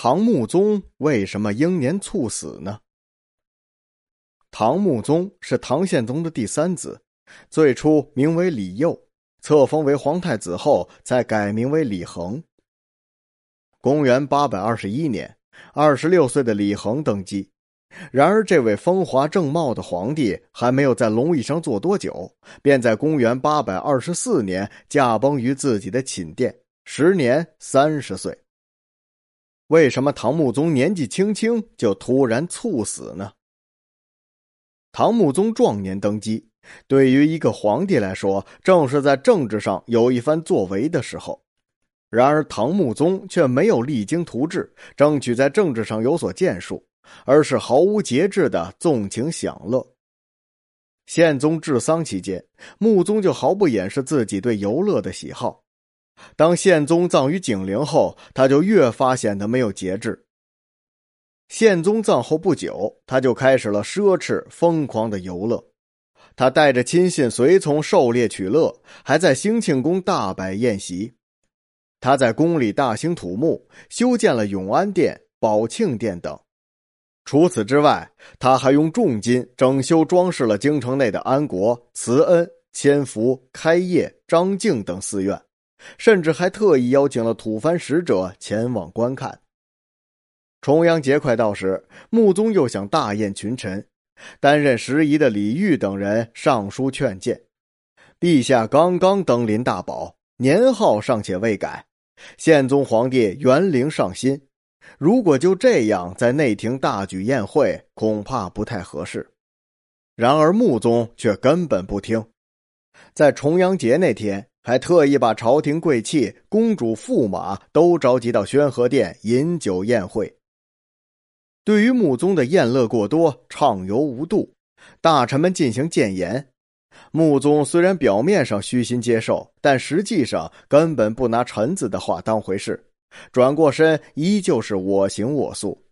唐穆宗为什么英年猝死呢？唐穆宗是唐宪宗的第三子，最初名为李佑，册封为皇太子后，才改名为李恒。公元八百二十一年，二十六岁的李恒登基。然而，这位风华正茂的皇帝还没有在龙椅上坐多久，便在公元八百二十四年驾崩于自己的寝殿，时年三十岁。为什么唐穆宗年纪轻轻就突然猝死呢？唐穆宗壮年登基，对于一个皇帝来说，正是在政治上有一番作为的时候。然而，唐穆宗却没有励精图治，争取在政治上有所建树。而是毫无节制的纵情享乐。宪宗治丧期间，穆宗就毫不掩饰自己对游乐的喜好。当宪宗葬于景陵后，他就越发显得没有节制。宪宗葬后不久，他就开始了奢侈疯狂的游乐。他带着亲信随从狩猎取乐，还在兴庆宫大摆宴席。他在宫里大兴土木，修建了永安殿、宝庆殿等。除此之外，他还用重金整修装饰了京城内的安国、慈恩、千福、开业、张敬等寺院，甚至还特意邀请了吐蕃使者前往观看。重阳节快到时，穆宗又想大宴群臣，担任时宜的李煜等人上书劝谏：“陛下刚刚登临大宝，年号尚且未改，宪宗皇帝元龄尚新。”如果就这样在内廷大举宴会，恐怕不太合适。然而穆宗却根本不听，在重阳节那天，还特意把朝廷贵戚、公主、驸马都召集到宣和殿饮酒宴会。对于穆宗的宴乐过多、畅游无度，大臣们进行谏言。穆宗虽然表面上虚心接受，但实际上根本不拿臣子的话当回事。转过身，依旧是我行我素。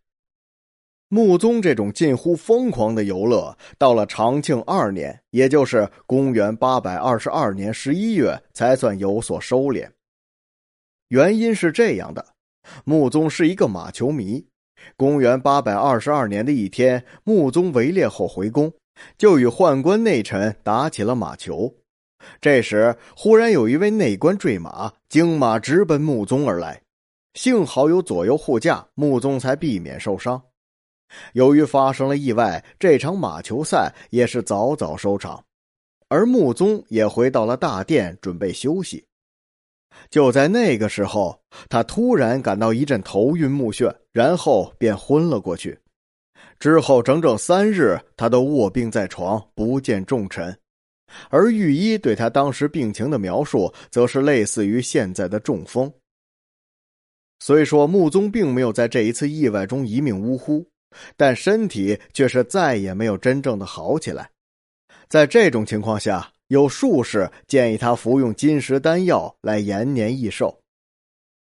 穆宗这种近乎疯狂的游乐，到了长庆二年，也就是公元八百二十二年十一月，才算有所收敛。原因是这样的：穆宗是一个马球迷。公元八百二十二年的一天，穆宗围猎后回宫，就与宦官内臣打起了马球。这时，忽然有一位内官坠马，惊马直奔穆宗而来。幸好有左右护驾，穆宗才避免受伤。由于发生了意外，这场马球赛也是早早收场，而穆宗也回到了大殿准备休息。就在那个时候，他突然感到一阵头晕目眩，然后便昏了过去。之后整整三日，他都卧病在床，不见重臣。而御医对他当时病情的描述，则是类似于现在的中风。虽说穆宗并没有在这一次意外中一命呜呼，但身体却是再也没有真正的好起来。在这种情况下，有术士建议他服用金石丹药来延年益寿。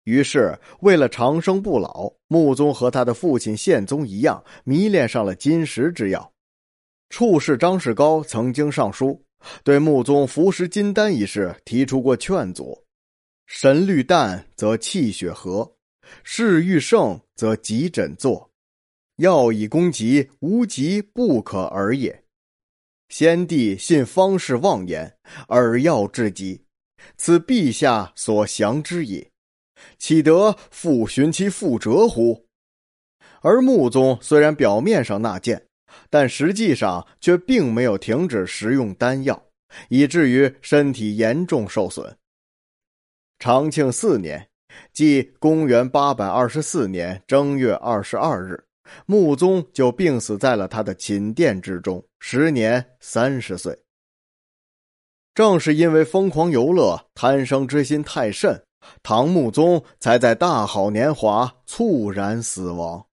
于是，为了长生不老，穆宗和他的父亲宪宗一样，迷恋上了金石之药。处士张世高曾经上书，对穆宗服食金丹一事提出过劝阻：神虑淡则气血和。事欲盛则急诊坐，药以攻急，无急不可而也。先帝信方士妄言，而药治极，此陛下所降之也，岂得复寻其覆辙乎？而穆宗虽然表面上纳谏，但实际上却并没有停止食用丹药，以至于身体严重受损。长庆四年。即公元八百二十四年正月二十二日，穆宗就病死在了他的寝殿之中，时年三十岁。正是因为疯狂游乐、贪生之心太甚，唐穆宗才在大好年华猝然死亡。